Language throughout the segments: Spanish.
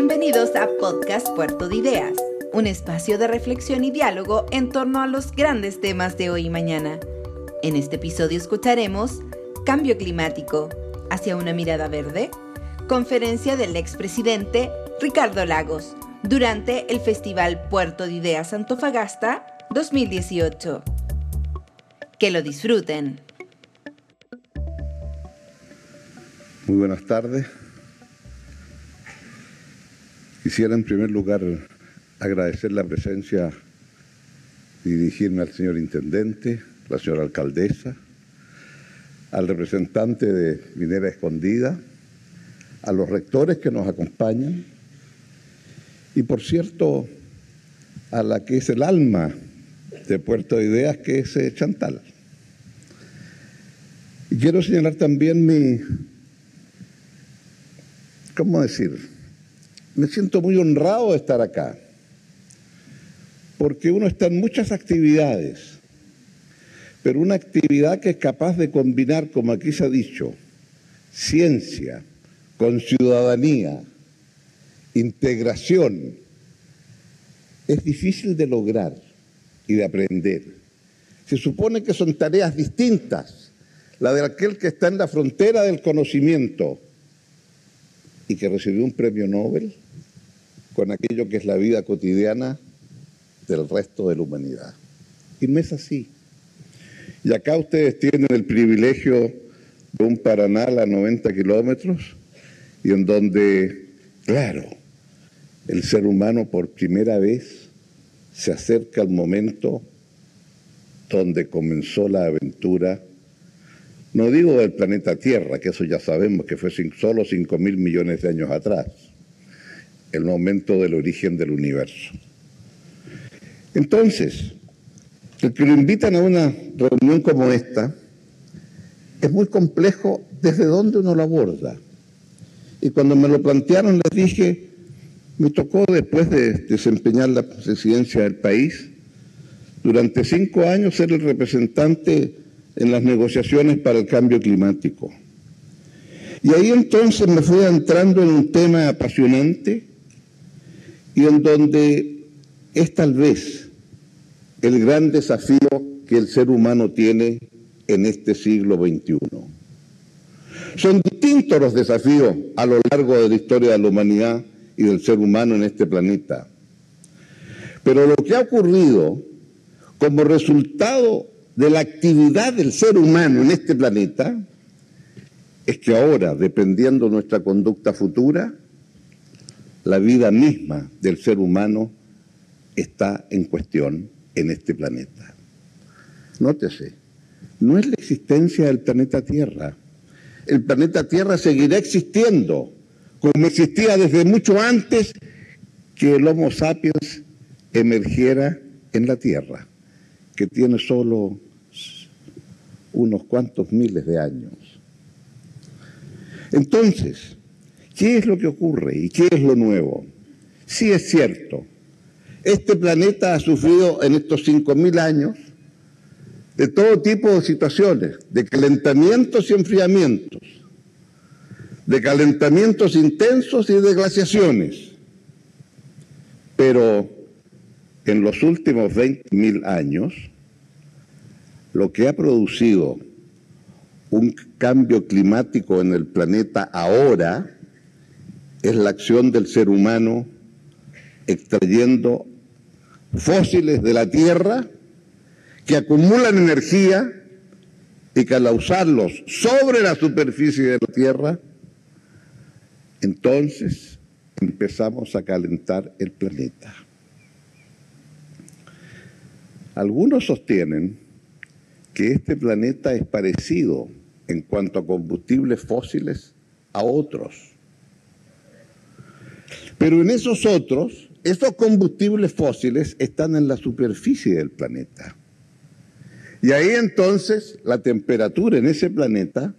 Bienvenidos a Podcast Puerto de Ideas, un espacio de reflexión y diálogo en torno a los grandes temas de hoy y mañana. En este episodio escucharemos Cambio climático, hacia una mirada verde, conferencia del expresidente Ricardo Lagos durante el Festival Puerto de Ideas Antofagasta 2018. Que lo disfruten. Muy buenas tardes. Quisiera en primer lugar agradecer la presencia y dirigirme al señor intendente, la señora alcaldesa, al representante de Minera Escondida, a los rectores que nos acompañan y por cierto a la que es el alma de Puerto de Ideas, que es eh, Chantal. Y quiero señalar también mi, ¿cómo decir? Me siento muy honrado de estar acá, porque uno está en muchas actividades, pero una actividad que es capaz de combinar, como aquí se ha dicho, ciencia con ciudadanía, integración, es difícil de lograr y de aprender. Se supone que son tareas distintas, la de aquel que está en la frontera del conocimiento y que recibió un premio Nobel con aquello que es la vida cotidiana del resto de la humanidad. Y no es así. Y acá ustedes tienen el privilegio de un Paranal a 90 kilómetros y en donde, claro, el ser humano por primera vez se acerca al momento donde comenzó la aventura, no digo del planeta Tierra, que eso ya sabemos que fue solo 5 mil millones de años atrás, el momento del origen del universo. Entonces, el que lo invitan a una reunión como esta, es muy complejo desde dónde uno lo aborda. Y cuando me lo plantearon les dije, me tocó después de desempeñar la presidencia del país, durante cinco años ser el representante en las negociaciones para el cambio climático. Y ahí entonces me fui entrando en un tema apasionante y en donde es tal vez el gran desafío que el ser humano tiene en este siglo XXI. Son distintos los desafíos a lo largo de la historia de la humanidad y del ser humano en este planeta. Pero lo que ha ocurrido como resultado de la actividad del ser humano en este planeta es que ahora, dependiendo de nuestra conducta futura, la vida misma del ser humano está en cuestión en este planeta. Nótese, no es la existencia del planeta Tierra. El planeta Tierra seguirá existiendo como existía desde mucho antes que el Homo sapiens emergiera en la Tierra, que tiene solo unos cuantos miles de años. Entonces, ¿Qué es lo que ocurre y qué es lo nuevo? Sí es cierto, este planeta ha sufrido en estos 5.000 años de todo tipo de situaciones, de calentamientos y enfriamientos, de calentamientos intensos y de glaciaciones. Pero en los últimos 20.000 años, lo que ha producido un cambio climático en el planeta ahora es la acción del ser humano extrayendo fósiles de la tierra que acumulan energía y que al usarlos sobre la superficie de la tierra, entonces empezamos a calentar el planeta. Algunos sostienen que este planeta es parecido en cuanto a combustibles fósiles a otros pero en esos otros, esos combustibles fósiles están en la superficie del planeta. Y ahí entonces la temperatura en ese planeta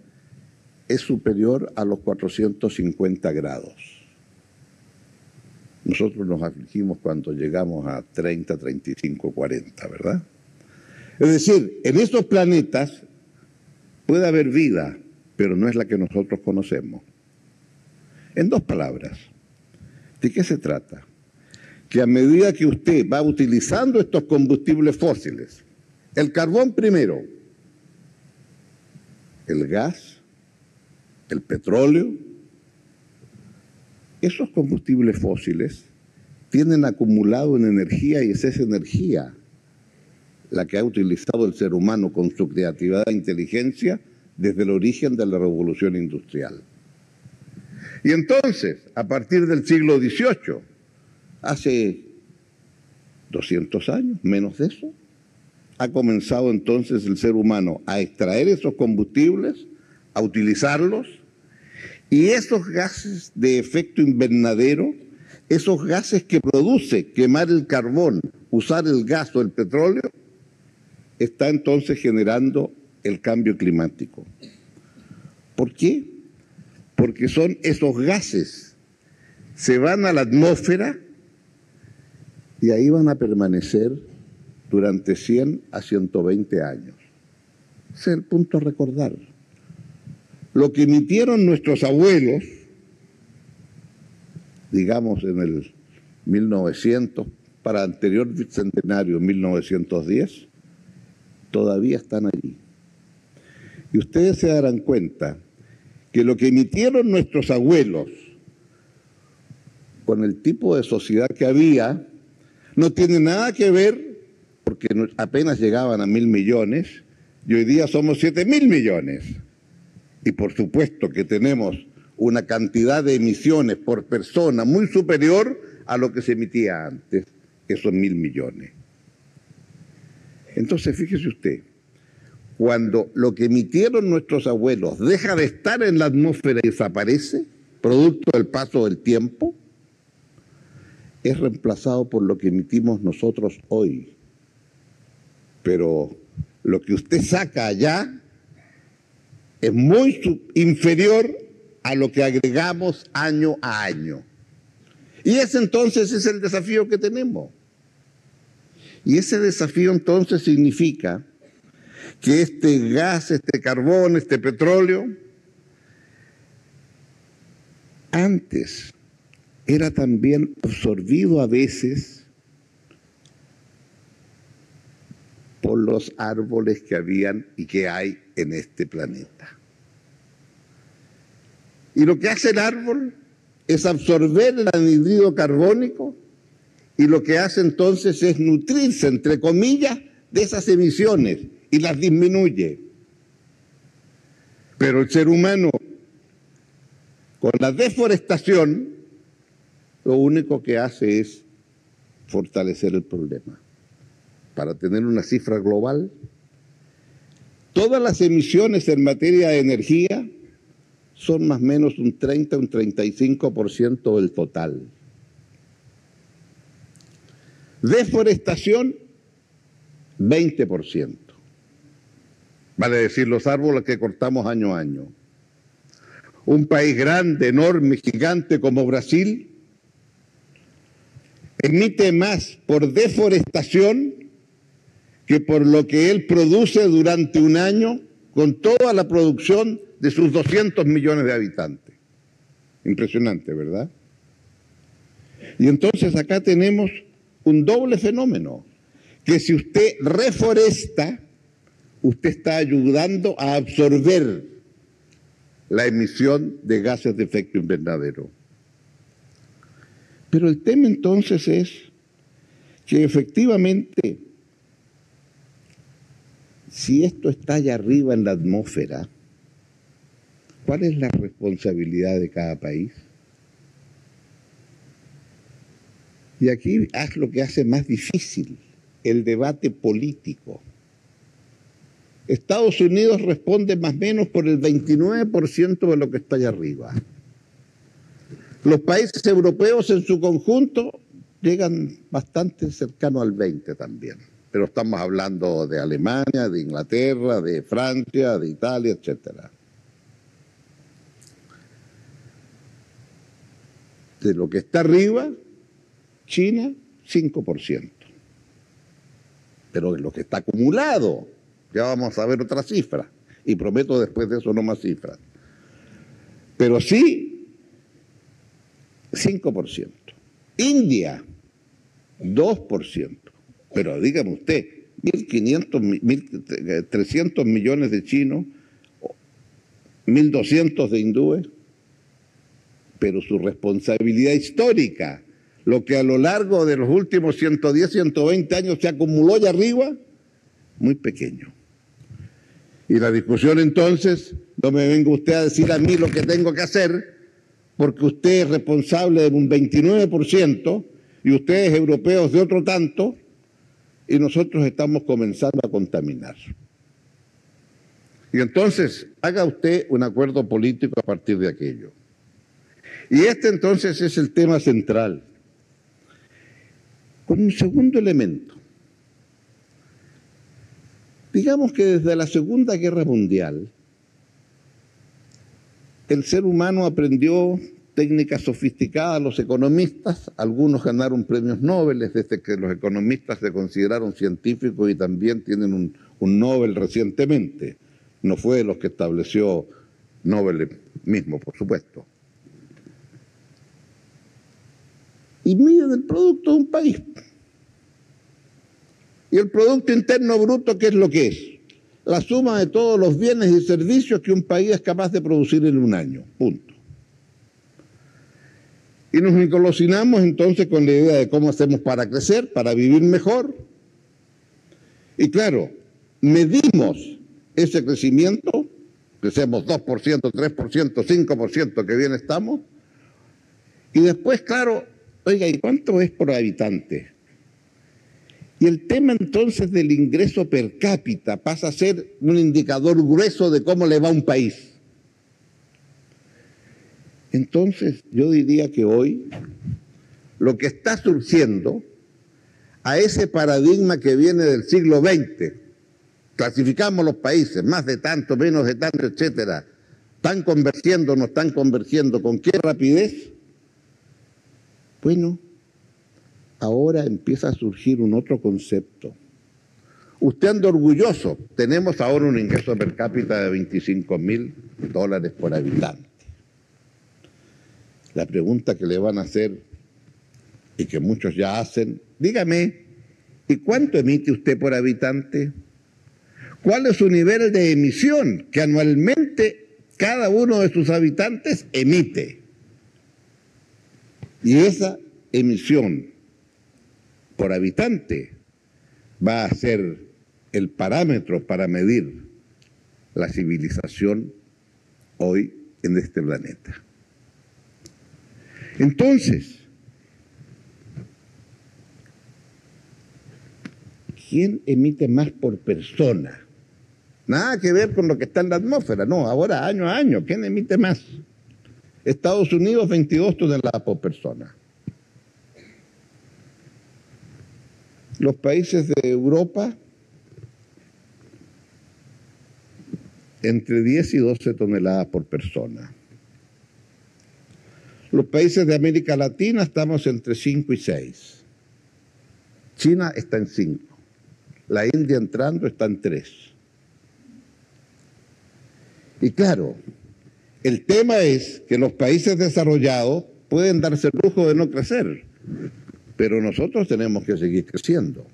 es superior a los 450 grados. Nosotros nos afligimos cuando llegamos a 30, 35, 40, ¿verdad? Es decir, en esos planetas puede haber vida, pero no es la que nosotros conocemos. En dos palabras, ¿De qué se trata? Que a medida que usted va utilizando estos combustibles fósiles, el carbón primero, el gas, el petróleo, esos combustibles fósiles tienen acumulado en energía y es esa energía la que ha utilizado el ser humano con su creatividad e inteligencia desde el origen de la revolución industrial. Y entonces, a partir del siglo XVIII, hace 200 años, menos de eso, ha comenzado entonces el ser humano a extraer esos combustibles, a utilizarlos, y esos gases de efecto invernadero, esos gases que produce quemar el carbón, usar el gas o el petróleo, está entonces generando el cambio climático. ¿Por qué? Porque son esos gases, se van a la atmósfera y ahí van a permanecer durante 100 a 120 años. Ese es el punto a recordar. Lo que emitieron nuestros abuelos, digamos en el 1900, para anterior centenario, 1910, todavía están allí. Y ustedes se darán cuenta que lo que emitieron nuestros abuelos con el tipo de sociedad que había no tiene nada que ver porque apenas llegaban a mil millones y hoy día somos siete mil millones. Y por supuesto que tenemos una cantidad de emisiones por persona muy superior a lo que se emitía antes, que son mil millones. Entonces, fíjese usted, cuando lo que emitieron nuestros abuelos deja de estar en la atmósfera y desaparece, producto del paso del tiempo, es reemplazado por lo que emitimos nosotros hoy. Pero lo que usted saca allá es muy inferior a lo que agregamos año a año. Y ese entonces es el desafío que tenemos. Y ese desafío entonces significa que este gas, este carbón, este petróleo, antes era también absorbido a veces por los árboles que habían y que hay en este planeta. Y lo que hace el árbol es absorber el anhidrido carbónico y lo que hace entonces es nutrirse, entre comillas, de esas emisiones y las disminuye. Pero el ser humano, con la deforestación, lo único que hace es fortalecer el problema. Para tener una cifra global, todas las emisiones en materia de energía son más o menos un 30, un 35% del total. Deforestación, 20%. Vale decir, los árboles que cortamos año a año. Un país grande, enorme, gigante como Brasil, emite más por deforestación que por lo que él produce durante un año con toda la producción de sus 200 millones de habitantes. Impresionante, ¿verdad? Y entonces acá tenemos un doble fenómeno, que si usted reforesta, usted está ayudando a absorber la emisión de gases de efecto invernadero. Pero el tema entonces es que efectivamente, si esto está allá arriba en la atmósfera, ¿cuál es la responsabilidad de cada país? Y aquí haz lo que hace más difícil, el debate político. Estados Unidos responde más o menos por el 29% de lo que está allá arriba. Los países europeos en su conjunto llegan bastante cercano al 20 también. Pero estamos hablando de Alemania, de Inglaterra, de Francia, de Italia, etcétera. De lo que está arriba, China, 5%. Pero lo que está acumulado, ya vamos a ver otra cifra. Y prometo después de eso no más cifras. Pero sí, 5%. India, 2%. Pero dígame usted, 1.500, 1.300 millones de chinos, 1.200 de hindúes, pero su responsabilidad histórica, lo que a lo largo de los últimos 110, 120 años se acumuló allá arriba, muy pequeño. Y la discusión entonces, no me venga usted a decir a mí lo que tengo que hacer, porque usted es responsable de un 29% y ustedes europeos de otro tanto, y nosotros estamos comenzando a contaminar. Y entonces haga usted un acuerdo político a partir de aquello. Y este entonces es el tema central. Con un segundo elemento. Digamos que desde la Segunda Guerra Mundial, el ser humano aprendió técnicas sofisticadas, los economistas, algunos ganaron premios Nobel, desde que los economistas se consideraron científicos y también tienen un, un Nobel recientemente. No fue de los que estableció Nobel mismo, por supuesto. Y miden el producto de un país. Y el Producto Interno Bruto, ¿qué es lo que es? La suma de todos los bienes y servicios que un país es capaz de producir en un año. Punto. Y nos engolosinamos entonces con la idea de cómo hacemos para crecer, para vivir mejor. Y claro, medimos ese crecimiento, crecemos 2%, 3%, 5%, que bien estamos, y después, claro, Oiga, ¿y cuánto es por habitante? Y el tema entonces del ingreso per cápita pasa a ser un indicador grueso de cómo le va a un país. Entonces yo diría que hoy lo que está surgiendo a ese paradigma que viene del siglo XX, clasificamos los países, más de tanto, menos de tanto, etcétera, están convergiendo, no están convergiendo, ¿con qué rapidez? Bueno, ahora empieza a surgir un otro concepto. Usted anda orgulloso, tenemos ahora un ingreso per cápita de 25 mil dólares por habitante. La pregunta que le van a hacer y que muchos ya hacen, dígame, ¿y cuánto emite usted por habitante? ¿Cuál es su nivel de emisión que anualmente cada uno de sus habitantes emite? Y esa emisión por habitante va a ser el parámetro para medir la civilización hoy en este planeta. Entonces, ¿quién emite más por persona? Nada que ver con lo que está en la atmósfera, no, ahora año a año, ¿quién emite más? Estados Unidos 22 toneladas por persona. Los países de Europa entre 10 y 12 toneladas por persona. Los países de América Latina estamos entre 5 y 6. China está en 5. La India entrando está en 3. Y claro, el tema es que los países desarrollados pueden darse el lujo de no crecer, pero nosotros tenemos que seguir creciendo.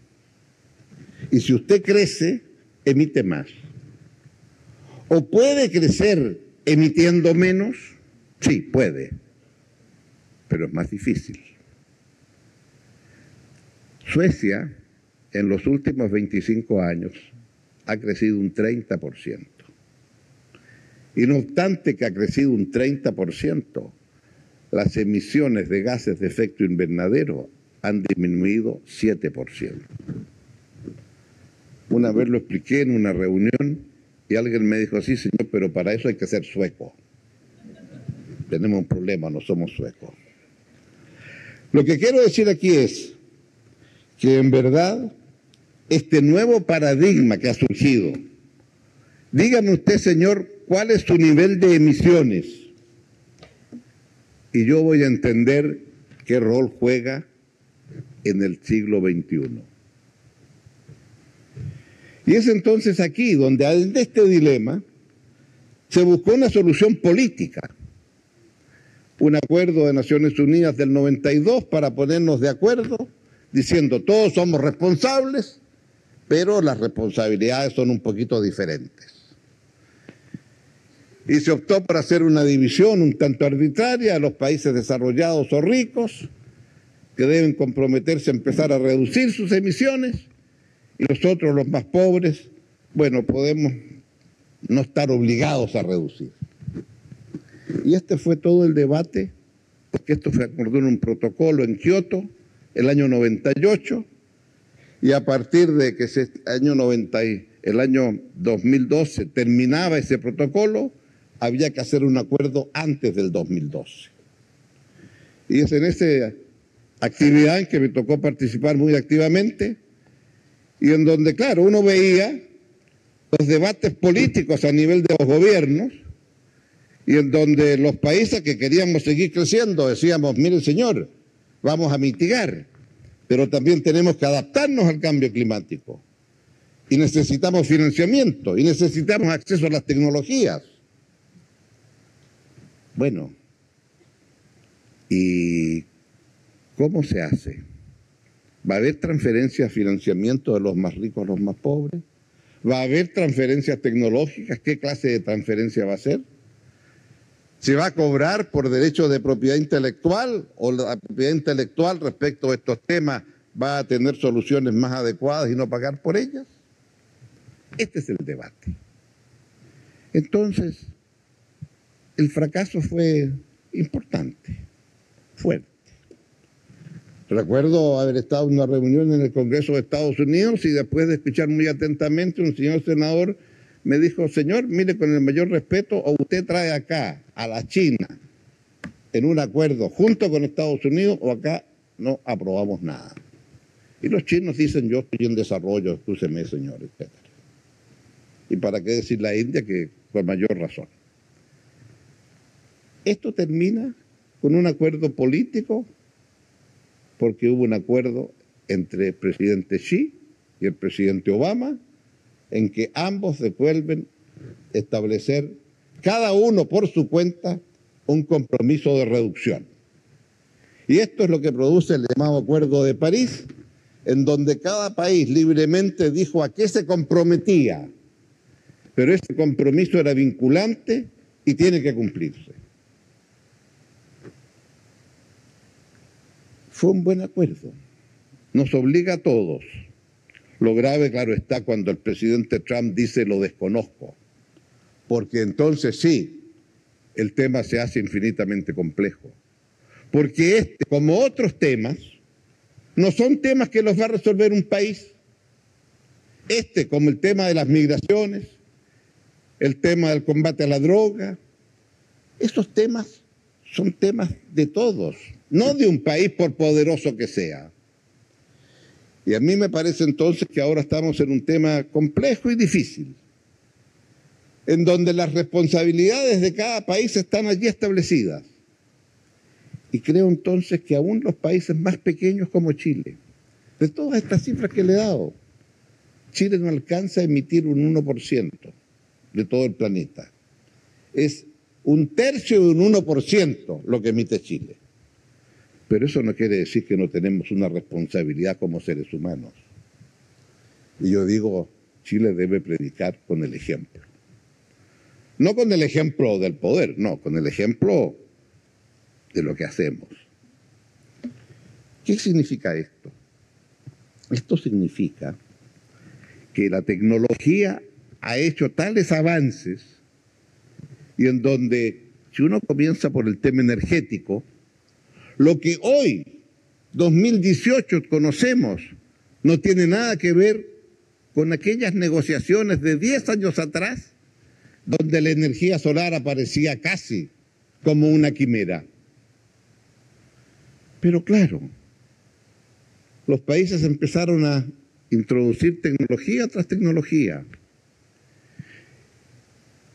Y si usted crece, emite más. ¿O puede crecer emitiendo menos? Sí, puede, pero es más difícil. Suecia, en los últimos 25 años, ha crecido un 30%. Y no obstante que ha crecido un 30%, las emisiones de gases de efecto invernadero han disminuido 7%. Una vez lo expliqué en una reunión y alguien me dijo, sí señor, pero para eso hay que ser sueco. Tenemos un problema, no somos suecos. Lo que quiero decir aquí es que en verdad este nuevo paradigma que ha surgido, dígame usted, señor, cuál es su nivel de emisiones. Y yo voy a entender qué rol juega en el siglo XXI. Y es entonces aquí donde, de este dilema, se buscó una solución política. un acuerdo de Naciones Unidas del 92 para ponernos de acuerdo, diciendo todos somos responsables, pero las responsabilidades son un poquito diferentes. Y se optó por hacer una división un tanto arbitraria a los países desarrollados o ricos, que deben comprometerse a empezar a reducir sus emisiones, y nosotros los más pobres, bueno, podemos no estar obligados a reducir. Y este fue todo el debate, porque esto fue acordado en un protocolo en Kioto el año 98, y a partir de que ese año 90, el año 2012 terminaba ese protocolo, había que hacer un acuerdo antes del 2012. Y es en esa actividad en que me tocó participar muy activamente y en donde, claro, uno veía los debates políticos a nivel de los gobiernos y en donde los países que queríamos seguir creciendo decíamos, mire señor, vamos a mitigar, pero también tenemos que adaptarnos al cambio climático. Y necesitamos financiamiento, y necesitamos acceso a las tecnologías. Bueno, ¿y cómo se hace? ¿Va a haber transferencias financiamiento de los más ricos a los más pobres? ¿Va a haber transferencias tecnológicas? ¿Qué clase de transferencia va a ser? ¿Se va a cobrar por derecho de propiedad intelectual o la propiedad intelectual respecto a estos temas va a tener soluciones más adecuadas y no pagar por ellas? Este es el debate. Entonces, el fracaso fue importante, fuerte. Recuerdo haber estado en una reunión en el Congreso de Estados Unidos y después de escuchar muy atentamente, un señor senador me dijo, señor, mire, con el mayor respeto, o usted trae acá a la China en un acuerdo junto con Estados Unidos o acá no aprobamos nada. Y los chinos dicen, yo estoy en desarrollo, escúcheme, señor, etc. Y para qué decir la India que con mayor razón. Esto termina con un acuerdo político porque hubo un acuerdo entre el presidente Xi y el presidente Obama en que ambos devuelven establecer, cada uno por su cuenta, un compromiso de reducción. Y esto es lo que produce el llamado Acuerdo de París, en donde cada país libremente dijo a qué se comprometía, pero ese compromiso era vinculante y tiene que cumplirse. Fue un buen acuerdo, nos obliga a todos lo grave, claro, está cuando el presidente Trump dice lo desconozco, porque entonces sí, el tema se hace infinitamente complejo. Porque este, como otros temas, no son temas que los va a resolver un país. Este, como el tema de las migraciones, el tema del combate a la droga, esos temas son temas de todos, no de un país por poderoso que sea. Y a mí me parece entonces que ahora estamos en un tema complejo y difícil, en donde las responsabilidades de cada país están allí establecidas. Y creo entonces que aún los países más pequeños como Chile, de todas estas cifras que le he dado, Chile no alcanza a emitir un 1% de todo el planeta. Es un tercio de un 1% lo que emite Chile. Pero eso no quiere decir que no tenemos una responsabilidad como seres humanos. Y yo digo, Chile debe predicar con el ejemplo. No con el ejemplo del poder, no, con el ejemplo de lo que hacemos. ¿Qué significa esto? Esto significa que la tecnología ha hecho tales avances y en donde si uno comienza por el tema energético, lo que hoy, 2018, conocemos no tiene nada que ver con aquellas negociaciones de 10 años atrás, donde la energía solar aparecía casi como una quimera. Pero claro, los países empezaron a introducir tecnología tras tecnología.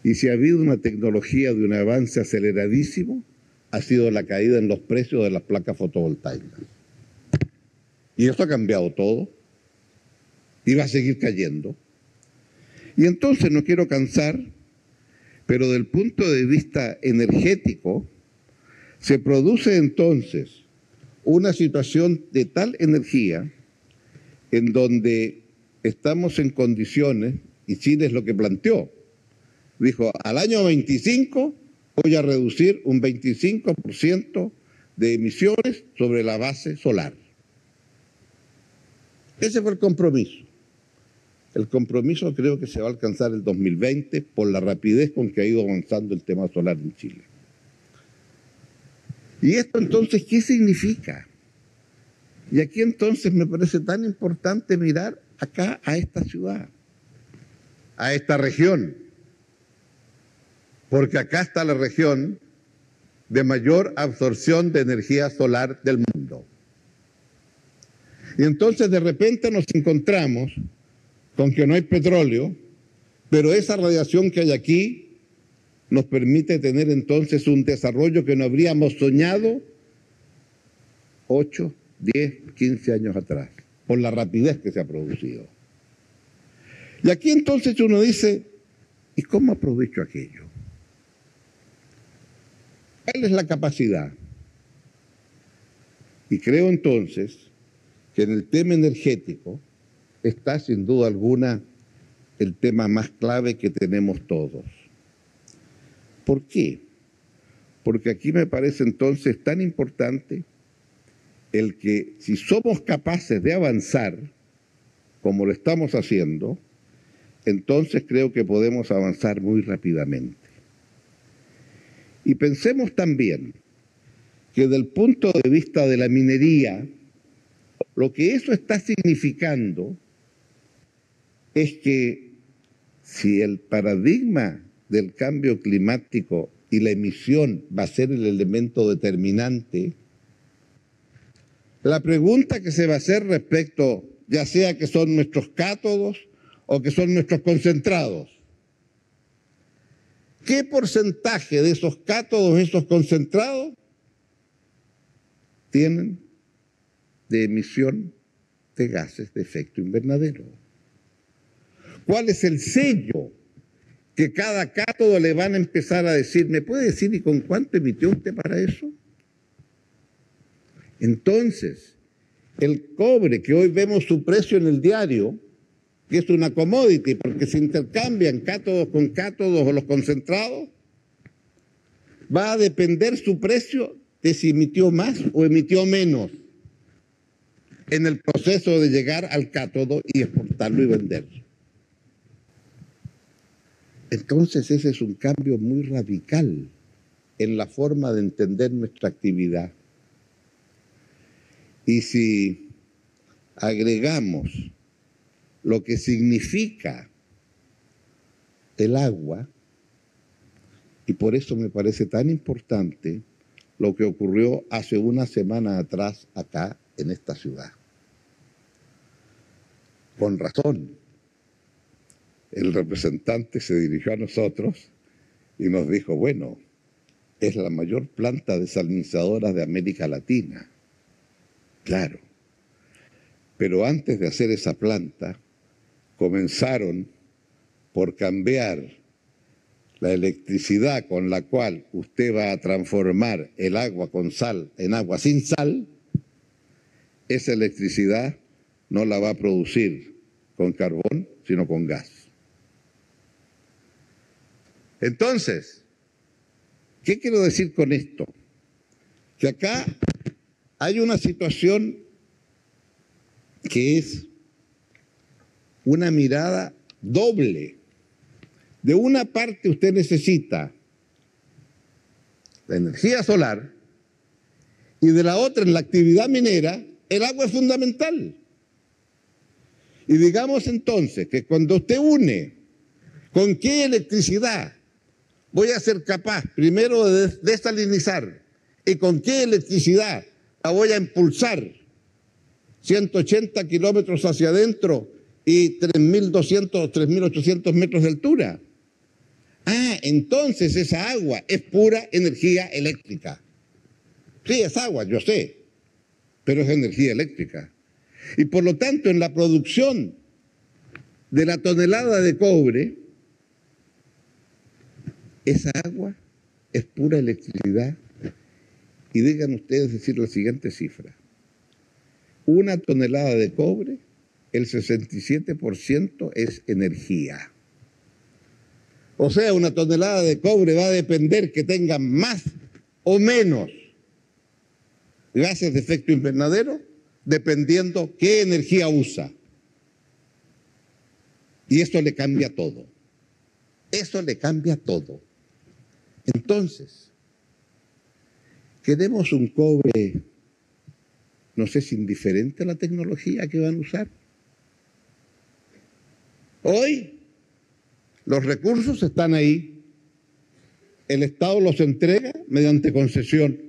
Y si ha habido una tecnología de un avance aceleradísimo, ha sido la caída en los precios de las placas fotovoltaicas. Y eso ha cambiado todo y va a seguir cayendo. Y entonces no quiero cansar, pero del punto de vista energético, Se produce entonces una situación de tal energía en donde estamos en condiciones, y Chile es lo que planteó, dijo, al año 25 voy a reducir un 25% de emisiones sobre la base solar. Ese fue el compromiso. El compromiso creo que se va a alcanzar el 2020 por la rapidez con que ha ido avanzando el tema solar en Chile. ¿Y esto entonces qué significa? Y aquí entonces me parece tan importante mirar acá a esta ciudad, a esta región, porque acá está la región de mayor absorción de energía solar del mundo. Y entonces de repente nos encontramos con que no hay petróleo, pero esa radiación que hay aquí nos permite tener entonces un desarrollo que no habríamos soñado 8, 10, 15 años atrás, por la rapidez que se ha producido. Y aquí entonces uno dice, ¿y cómo aprovecho aquello? ¿Cuál es la capacidad? Y creo entonces que en el tema energético está sin duda alguna el tema más clave que tenemos todos. ¿Por qué? Porque aquí me parece entonces tan importante el que si somos capaces de avanzar, como lo estamos haciendo, entonces creo que podemos avanzar muy rápidamente. Y pensemos también que desde el punto de vista de la minería, lo que eso está significando es que si el paradigma del cambio climático y la emisión va a ser el elemento determinante, la pregunta que se va a hacer respecto, ya sea que son nuestros cátodos o que son nuestros concentrados, ¿qué porcentaje de esos cátodos, esos concentrados, tienen de emisión de gases de efecto invernadero? ¿Cuál es el sello que cada cátodo le van a empezar a decir? ¿Me puede decir y con cuánto emitió usted para eso? Entonces, el cobre que hoy vemos su precio en el diario, que es una commodity porque se intercambian cátodos con cátodos o los concentrados, va a depender su precio de si emitió más o emitió menos en el proceso de llegar al cátodo y exportarlo y venderlo. Entonces ese es un cambio muy radical en la forma de entender nuestra actividad. Y si agregamos lo que significa el agua, y por eso me parece tan importante lo que ocurrió hace una semana atrás acá en esta ciudad. Con razón, el representante se dirigió a nosotros y nos dijo, bueno, es la mayor planta desalinizadora de América Latina. Claro. Pero antes de hacer esa planta, comenzaron por cambiar la electricidad con la cual usted va a transformar el agua con sal en agua sin sal, esa electricidad no la va a producir con carbón, sino con gas. Entonces, ¿qué quiero decir con esto? Que acá hay una situación que es una mirada doble. De una parte usted necesita la energía solar y de la otra, en la actividad minera, el agua es fundamental. Y digamos entonces que cuando usted une con qué electricidad voy a ser capaz primero de desalinizar y con qué electricidad la voy a impulsar 180 kilómetros hacia adentro y 3.200 3.800 metros de altura. Ah, entonces esa agua es pura energía eléctrica. Sí, es agua, yo sé, pero es energía eléctrica. Y por lo tanto, en la producción de la tonelada de cobre, esa agua es pura electricidad y digan ustedes decir la siguiente cifra. Una tonelada de cobre, el 67% es energía. O sea, una tonelada de cobre va a depender que tenga más o menos gases de efecto invernadero, dependiendo qué energía usa. Y eso le cambia todo. Eso le cambia todo. Entonces, queremos un cobre, no sé si indiferente a la tecnología que van a usar. Hoy los recursos están ahí. El Estado los entrega mediante concesión.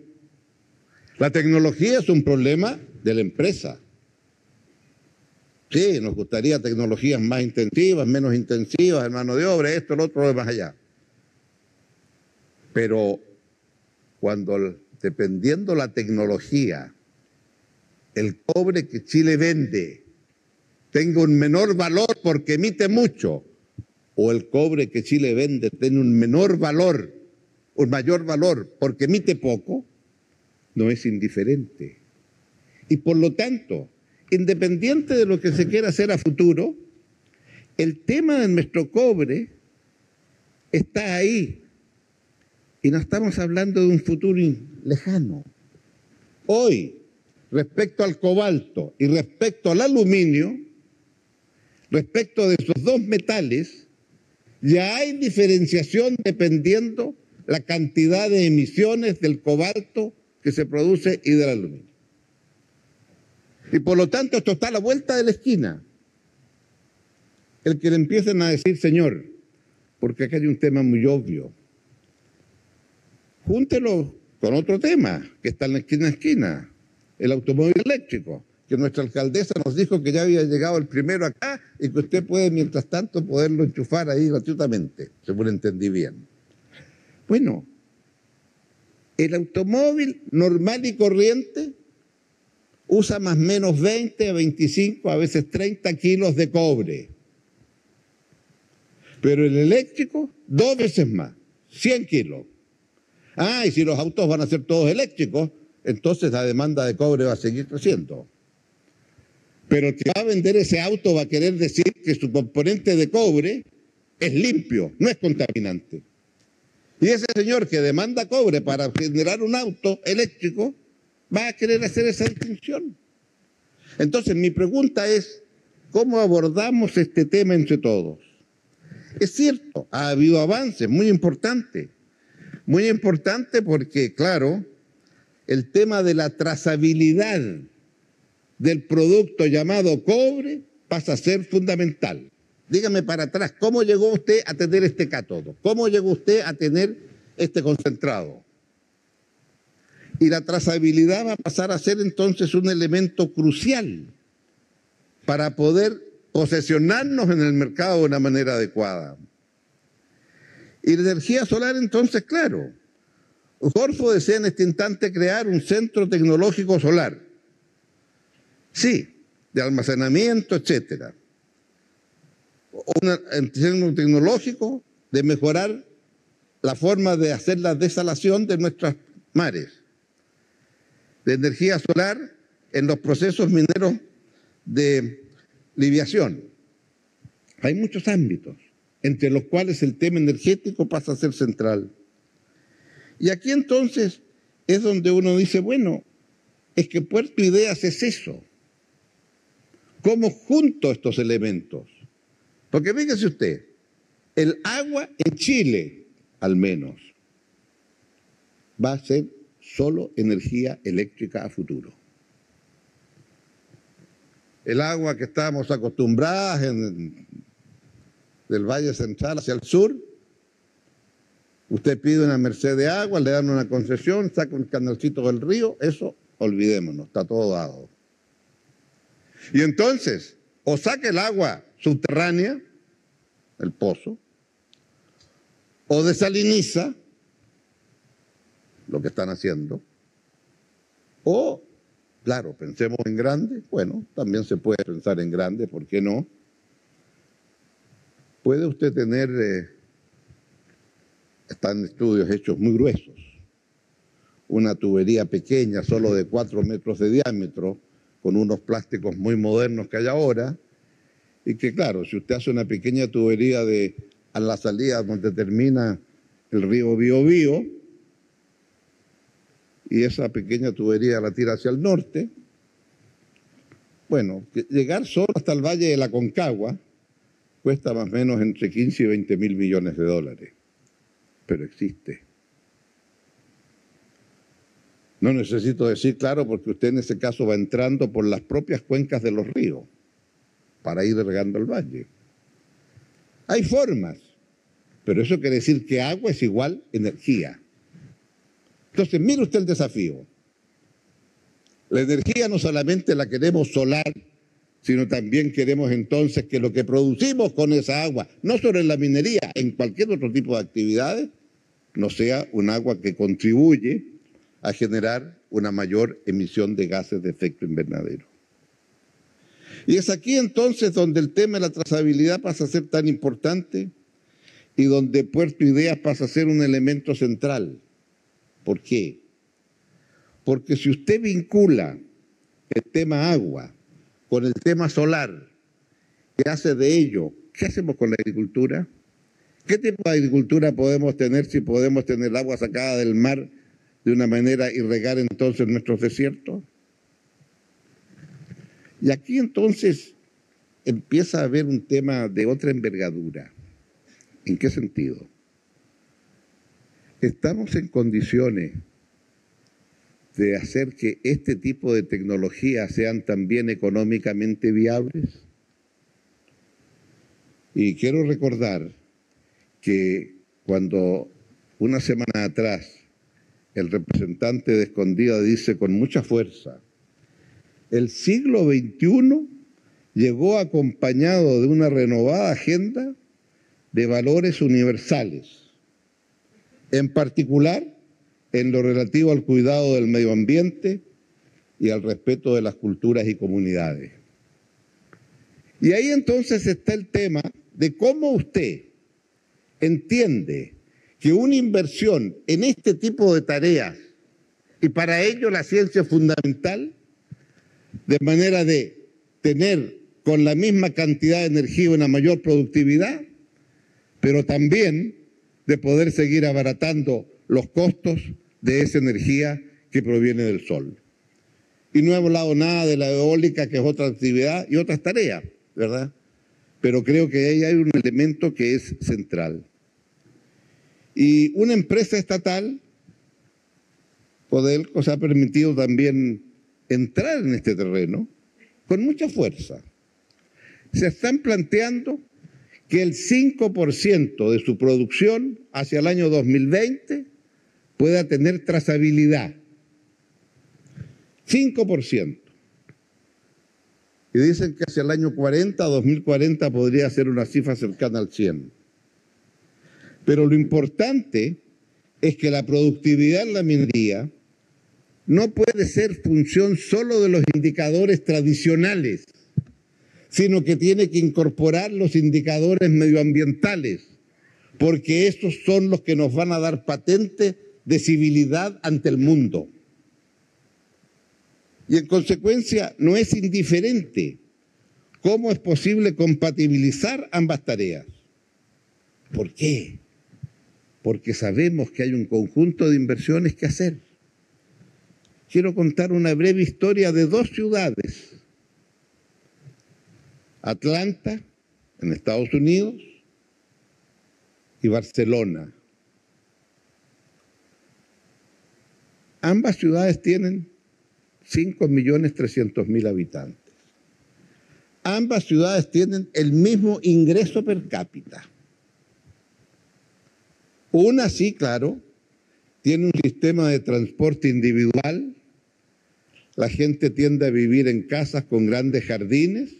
La tecnología es un problema de la empresa. Sí, nos gustaría tecnologías más intensivas, menos intensivas, en mano de obra, esto, lo otro, lo más allá. Pero cuando, dependiendo la tecnología, el cobre que Chile vende tenga un menor valor porque emite mucho, o el cobre que Chile vende tiene un menor valor, un mayor valor porque emite poco, no es indiferente. Y por lo tanto, independiente de lo que se quiera hacer a futuro, el tema de nuestro cobre está ahí. Y no estamos hablando de un futuro lejano. Hoy, respecto al cobalto y respecto al aluminio, respecto de esos dos metales, ya hay diferenciación dependiendo la cantidad de emisiones del cobalto que se produce y del aluminio. Y por lo tanto esto está a la vuelta de la esquina. El que le empiecen a decir, Señor, porque acá hay un tema muy obvio, júntelo con otro tema que está en la esquina a esquina, el automóvil eléctrico que nuestra alcaldesa nos dijo que ya había llegado el primero acá y que usted puede, mientras tanto, poderlo enchufar ahí gratuitamente, según entendí bien. Bueno, el automóvil normal y corriente usa más o menos 20, 25, a veces 30 kilos de cobre. Pero el eléctrico, dos veces más, 100 kilos. Ah, y si los autos van a ser todos eléctricos, entonces la demanda de cobre va a seguir creciendo. Pero que va a vender ese auto va a querer decir que su componente de cobre es limpio, no es contaminante. Y ese señor que demanda cobre para generar un auto eléctrico va a querer hacer esa distinción. Entonces mi pregunta es, ¿cómo abordamos este tema entre todos? Es cierto, ha habido avances muy importantes, muy importante porque, claro, el tema de la trazabilidad del producto llamado cobre pasa a ser fundamental. Dígame para atrás, ¿cómo llegó usted a tener este cátodo? ¿Cómo llegó usted a tener este concentrado? Y la trazabilidad va a pasar a ser entonces un elemento crucial para poder posesionarnos en el mercado de una manera adecuada. Y la energía solar entonces, claro, Corfo desea en este instante crear un centro tecnológico solar Sí, de almacenamiento, etcétera. Un términos tecnológico de mejorar la forma de hacer la desalación de nuestras mares, de energía solar en los procesos mineros de liviación. Hay muchos ámbitos, entre los cuales el tema energético pasa a ser central. Y aquí entonces es donde uno dice, bueno, es que Puerto Ideas es eso ¿Cómo junto estos elementos? Porque fíjese usted, el agua en Chile, al menos, va a ser solo energía eléctrica a futuro. El agua que estamos acostumbradas en, del Valle Central hacia el sur, usted pide una merced de agua, le dan una concesión, saca un canalcito del río, eso olvidémonos, está todo dado. Y entonces, o saque el agua subterránea, el pozo, o desaliniza, lo que están haciendo, o, claro, pensemos en grande, bueno, también se puede pensar en grande, ¿por qué no? Puede usted tener, eh, están estudios hechos muy gruesos, una tubería pequeña, solo de cuatro metros de diámetro, con unos plásticos muy modernos que hay ahora, y que claro, si usted hace una pequeña tubería de, a la salida donde termina el río Biobío, y esa pequeña tubería la tira hacia el norte, bueno, llegar solo hasta el Valle de la Concagua cuesta más o menos entre 15 y 20 mil millones de dólares, pero existe. No necesito decir claro porque usted en ese caso va entrando por las propias cuencas de los ríos para ir regando el valle. Hay formas, pero eso quiere decir que agua es igual energía. Entonces, mire usted el desafío. La energía no solamente la queremos solar, sino también queremos entonces que lo que producimos con esa agua, no solo en la minería, en cualquier otro tipo de actividades, no sea un agua que contribuye a generar una mayor emisión de gases de efecto invernadero. Y es aquí entonces donde el tema de la trazabilidad pasa a ser tan importante y donde Puerto Ideas pasa a ser un elemento central. ¿Por qué? Porque si usted vincula el tema agua con el tema solar, ¿qué hace de ello? ¿Qué hacemos con la agricultura? ¿Qué tipo de agricultura podemos tener si podemos tener agua sacada del mar de una manera y regar entonces nuestros desiertos? Y aquí entonces empieza a haber un tema de otra envergadura. ¿En qué sentido? ¿Estamos en condiciones de hacer que este tipo de tecnologías sean también económicamente viables? Y quiero recordar que cuando una semana atrás el representante de Escondida dice con mucha fuerza, el siglo XXI llegó acompañado de una renovada agenda de valores universales, en particular en lo relativo al cuidado del medio ambiente y al respeto de las culturas y comunidades. Y ahí entonces está el tema de cómo usted entiende que una inversión en este tipo de tareas, y para ello la ciencia es fundamental, de manera de tener con la misma cantidad de energía una mayor productividad, pero también de poder seguir abaratando los costos de esa energía que proviene del sol. Y no he hablado nada de la eólica, que es otra actividad y otras tareas, ¿verdad? Pero creo que ahí hay un elemento que es central. Y una empresa estatal, Codelco, se ha permitido también entrar en este terreno con mucha fuerza. Se están planteando que el 5% de su producción hacia el año 2020 pueda tener trazabilidad. 5%. Y dicen que hacia el año 40, 2040, podría ser una cifra cercana al 100. Pero lo importante es que la productividad en la minería no puede ser función solo de los indicadores tradicionales, sino que tiene que incorporar los indicadores medioambientales, porque estos son los que nos van a dar patente de civilidad ante el mundo. Y en consecuencia no es indiferente cómo es posible compatibilizar ambas tareas. ¿Por qué? Porque sabemos que hay un conjunto de inversiones que hacer. Quiero contar una breve historia de dos ciudades. Atlanta, en Estados Unidos, y Barcelona. Ambas ciudades tienen 5.300.000 habitantes. Ambas ciudades tienen el mismo ingreso per cápita. Una sí, claro, tiene un sistema de transporte individual, la gente tiende a vivir en casas con grandes jardines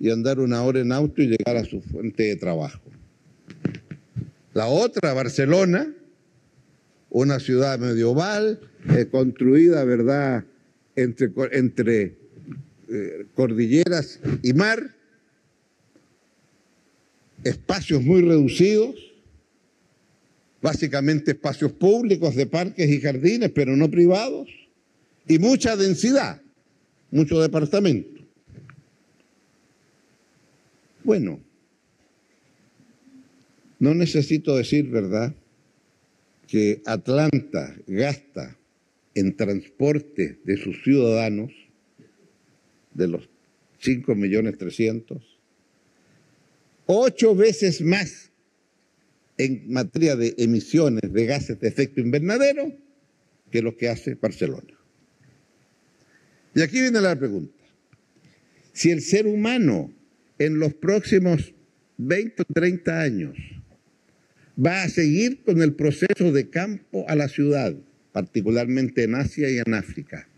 y andar una hora en auto y llegar a su fuente de trabajo. La otra, Barcelona, una ciudad medieval, eh, construida, ¿verdad?, entre, eh, cordilleras y mar, espacios muy reducidos, básicamente espacios públicos de parques y jardines, pero no privados, y mucha densidad, mucho departamento. Bueno, no necesito decir, ¿verdad?, que Atlanta gasta en transporte de sus ciudadanos, de los 5 millones 300, ocho veces más en materia de emisiones de gases de efecto invernadero que lo que hace Barcelona. Y aquí viene la pregunta. Si el ser humano en los próximos 20 o 30 años va a seguir con el proceso de campo a la ciudad, particularmente en Asia y en África,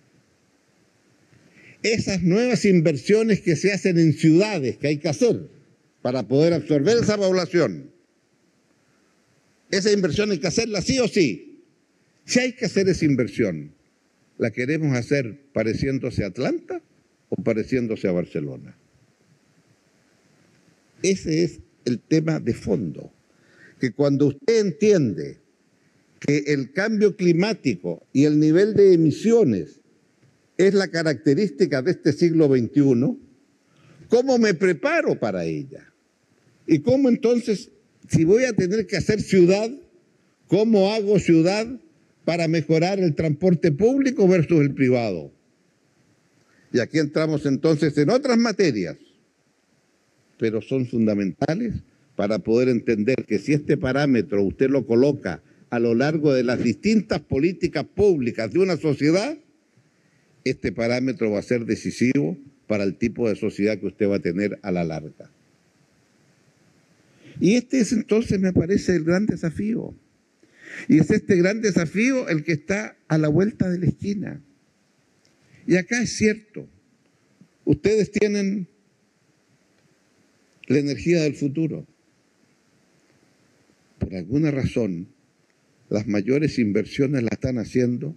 esas nuevas inversiones que se hacen en ciudades que hay que hacer para poder absorber esa población, esa inversión hay que hacerla sí o sí. Si hay que hacer esa inversión, ¿la queremos hacer pareciéndose a Atlanta o pareciéndose a Barcelona? Ese es el tema de fondo, que cuando usted entiende que el cambio climático y el nivel de emisiones es la característica de este siglo XXI, ¿cómo me preparo para ella? ¿Y cómo entonces si voy a tener que hacer ciudad, ¿cómo hago ciudad para mejorar el transporte público versus el privado? Y aquí entramos entonces en otras materias, pero son fundamentales para poder entender que si este parámetro usted lo coloca a lo largo de las distintas políticas públicas de una sociedad, este parámetro va a ser decisivo para el tipo de sociedad que usted va a tener a la larga. Y este es entonces, me parece, el gran desafío. Y es este gran desafío el que está a la vuelta de la esquina. Y acá es cierto, ustedes tienen la energía del futuro. Por alguna razón, las mayores inversiones las están haciendo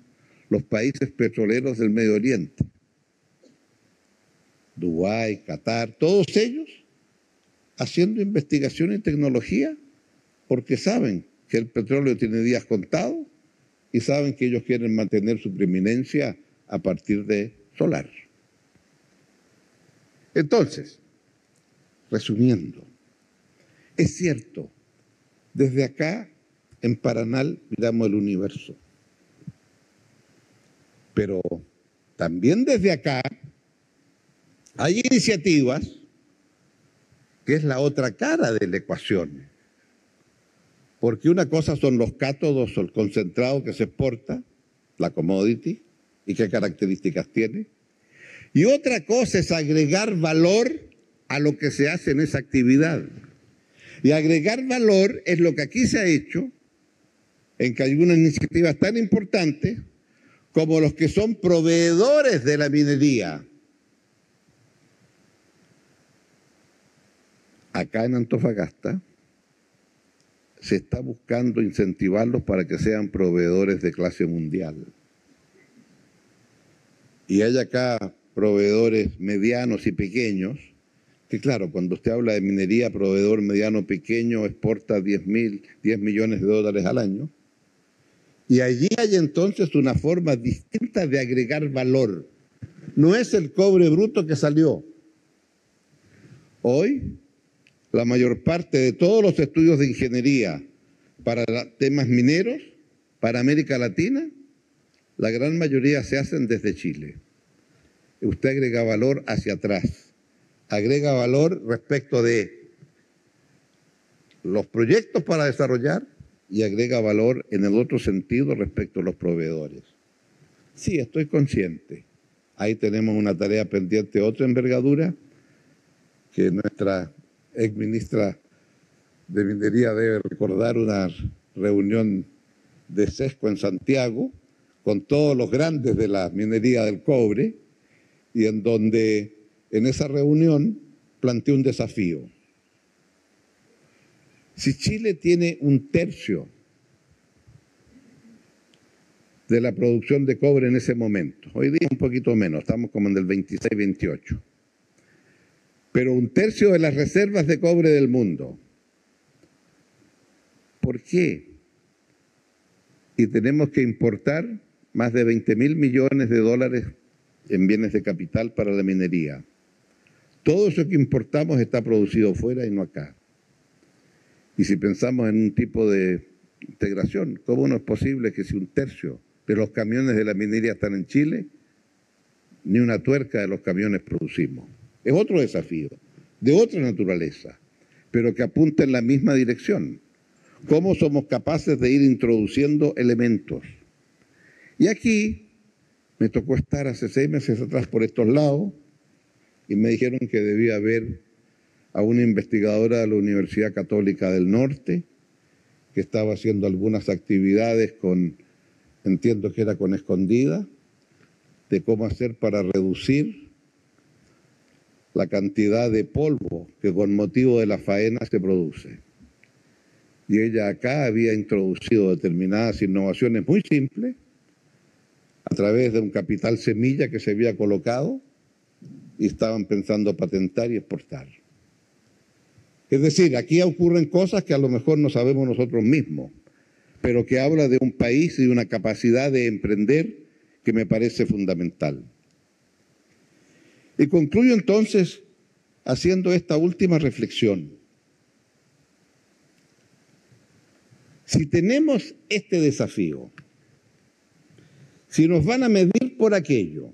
los países petroleros del Medio Oriente. Dubái, Qatar, todos ellos haciendo investigación y tecnología porque saben que el petróleo tiene días contados y saben que ellos quieren mantener su preeminencia a partir de solar. Entonces, resumiendo, es cierto, desde acá en Paranal miramos el universo, pero también desde acá hay iniciativas que es la otra cara de la ecuación. Porque una cosa son los cátodos o el concentrado que se exporta, la commodity, y qué características tiene. Y otra cosa es agregar valor a lo que se hace en esa actividad. Y agregar valor es lo que aquí se ha hecho, en que hay una iniciativa tan importante como los que son proveedores de la minería. Acá en Antofagasta se está buscando incentivarlos para que sean proveedores de clase mundial. Y hay acá proveedores medianos y pequeños, que claro, cuando usted habla de minería, proveedor mediano pequeño exporta 10, mil, 10 millones de dólares al año. Y allí hay entonces una forma distinta de agregar valor. No es el cobre bruto que salió. Hoy la mayor parte de todos los estudios de ingeniería para temas mineros, para América Latina, la gran mayoría se hacen desde Chile. Usted agrega valor hacia atrás, agrega valor respecto de los proyectos para desarrollar y agrega valor en el otro sentido respecto a los proveedores. Sí, estoy consciente. Ahí tenemos una tarea pendiente, otra envergadura, que nuestra ex ministra de Minería debe recordar una reunión de SESCO en Santiago con todos los grandes de la minería del cobre y en donde en esa reunión planteó un desafío. Si Chile tiene un tercio de la producción de cobre en ese momento, hoy día un poquito menos, estamos como en el 26-28, pero un tercio de las reservas de cobre del mundo. ¿Por qué? y tenemos que importar más de 20 mil millones de dólares en bienes de capital para la minería. Todo eso que importamos está producido fuera y no acá. Y si pensamos en un tipo de integración, ¿cómo no es posible que si un tercio de los camiones de la minería están en Chile, ni una tuerca de los camiones producimos? Es otro desafío, de otra naturaleza, pero que apunta en la misma dirección. ¿Cómo somos capaces de ir introduciendo elementos? Y aquí me tocó estar hace seis meses atrás por estos lados y me dijeron que debía haber a una investigadora de la Universidad Católica del Norte que estaba haciendo algunas actividades con, entiendo que era con escondida, de cómo hacer para reducir la cantidad de polvo que con motivo de la faena se produce. Y ella acá había introducido determinadas innovaciones muy simples a través de un capital semilla que se había colocado y estaban pensando patentar y exportar. Es decir, aquí ocurren cosas que a lo mejor no sabemos nosotros mismos, pero que habla de un país y de una capacidad de emprender que me parece fundamental. Y concluyo entonces haciendo esta última reflexión. Si tenemos este desafío, si nos van a medir por aquello,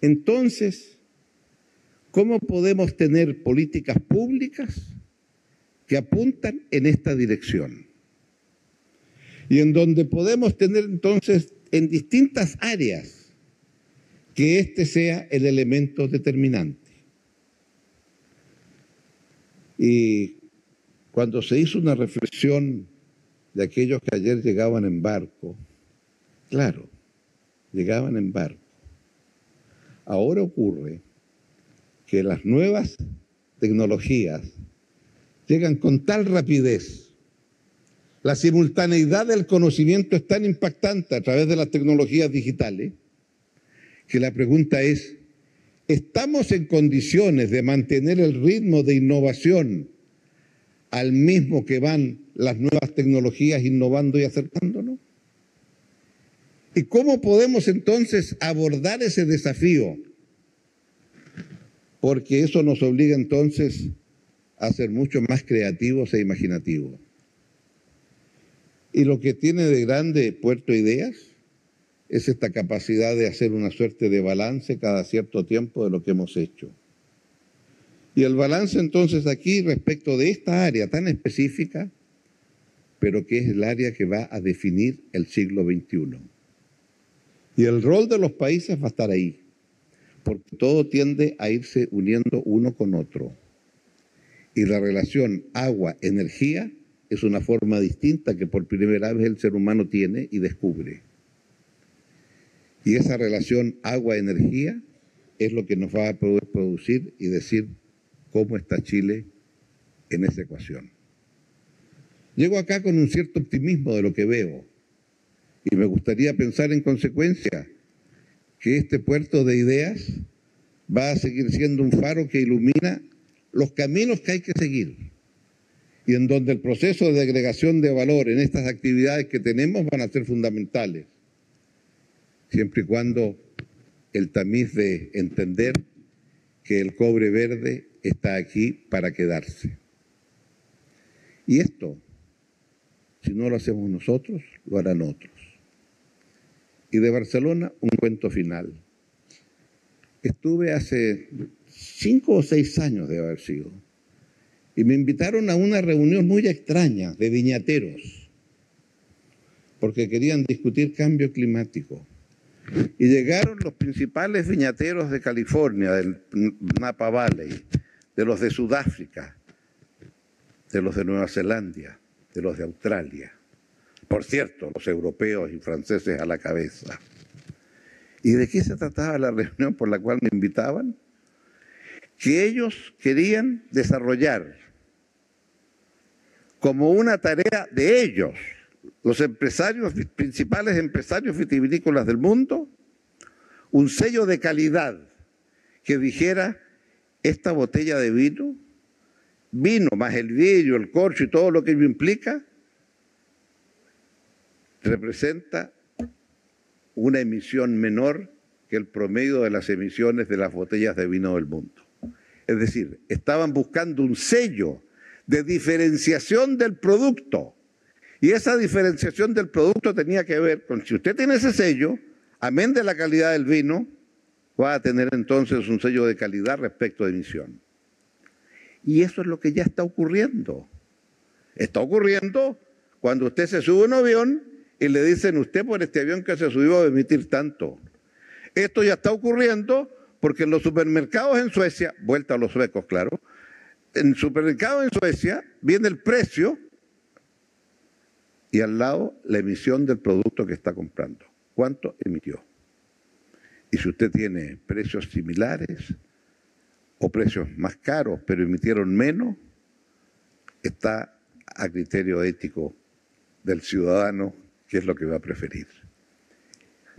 entonces, ¿cómo podemos tener políticas públicas que apuntan en esta dirección? Y en donde podemos tener entonces en distintas áreas que este sea el elemento determinante. Y cuando se hizo una reflexión de aquellos que ayer llegaban en barco, Claro, llegaban en barco. Ahora ocurre que las nuevas tecnologías llegan con tal rapidez, la simultaneidad del conocimiento es tan impactante a través de las tecnologías digitales, que la pregunta es, ¿estamos en condiciones de mantener el ritmo de innovación al mismo que van las nuevas tecnologías innovando y acercándonos? ¿Y cómo podemos entonces abordar ese desafío? Porque eso nos obliga entonces a ser mucho más creativos e imaginativos. Y lo que tiene de grande Puerto Ideas es esta capacidad de hacer una suerte de balance cada cierto tiempo de lo que hemos hecho. Y el balance entonces aquí respecto de esta área tan específica, pero que es el área que va a definir el siglo XXI. Y el rol de los países va a estar ahí, porque todo tiende a irse uniendo uno con otro. Y la relación agua-energía es una forma distinta que por primera vez el ser humano tiene y descubre. Y esa relación agua-energía es lo que nos va a producir y decir cómo está Chile en esa ecuación. Llego acá con un cierto optimismo de lo que veo. Y me gustaría pensar en consecuencia que este puerto de ideas va a seguir siendo un faro que ilumina los caminos que hay que seguir y en donde el proceso de agregación de valor en estas actividades que tenemos van a ser fundamentales, siempre y cuando el tamiz de entender que el cobre verde está aquí para quedarse. Y esto, si no lo hacemos nosotros, lo harán otros. Y de Barcelona, un cuento final. Estuve hace cinco o seis años de haber sido. Y me invitaron a una reunión muy extraña de viñateros, porque querían discutir cambio climático. Y llegaron los principales viñateros de California, del Napa Valley, de los de Sudáfrica, de los de Nueva Zelanda, de los de Australia. Por cierto, los europeos y franceses a la cabeza. ¿Y de qué se trataba la reunión por la cual me invitaban? Que ellos querían desarrollar como una tarea de ellos, los empresarios, principales empresarios vitivinícolas del mundo, un sello de calidad que dijera, esta botella de vino, vino más el vidrio, el corcho y todo lo que ello implica, representa una emisión menor que el promedio de las emisiones de las botellas de vino del mundo. Es decir, estaban buscando un sello de diferenciación del producto. Y esa diferenciación del producto tenía que ver con si usted tiene ese sello, amén de la calidad del vino, va a tener entonces un sello de calidad respecto de emisión. Y eso es lo que ya está ocurriendo. Está ocurriendo cuando usted se sube a un avión y le dicen, usted por este avión que se subió a emitir tanto. Esto ya está ocurriendo porque en los supermercados en Suecia, vuelta a los suecos, claro, en supermercados en Suecia viene el precio y al lado la emisión del producto que está comprando. ¿Cuánto emitió? Y si usted tiene precios similares o precios más caros, pero emitieron menos, está a criterio ético del ciudadano qué es lo que va a preferir.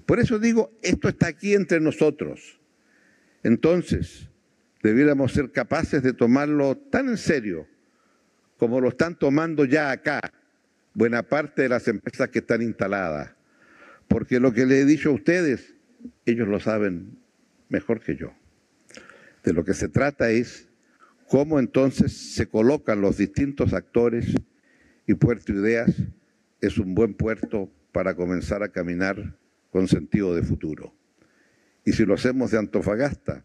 Por eso digo, esto está aquí entre nosotros. Entonces, debiéramos ser capaces de tomarlo tan en serio como lo están tomando ya acá buena parte de las empresas que están instaladas. Porque lo que le he dicho a ustedes, ellos lo saben mejor que yo. De lo que se trata es cómo entonces se colocan los distintos actores y Puerto Ideas es un buen puerto para comenzar a caminar con sentido de futuro. Y si lo hacemos de Antofagasta,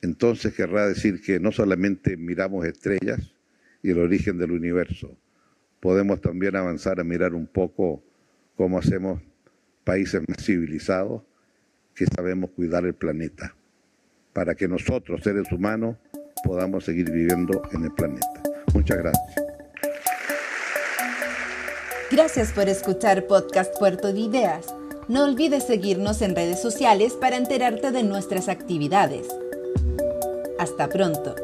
entonces querrá decir que no solamente miramos estrellas y el origen del universo, podemos también avanzar a mirar un poco cómo hacemos países más civilizados que sabemos cuidar el planeta, para que nosotros, seres humanos, podamos seguir viviendo en el planeta. Muchas gracias. Gracias por escuchar Podcast Puerto de Ideas. No olvides seguirnos en redes sociales para enterarte de nuestras actividades. Hasta pronto.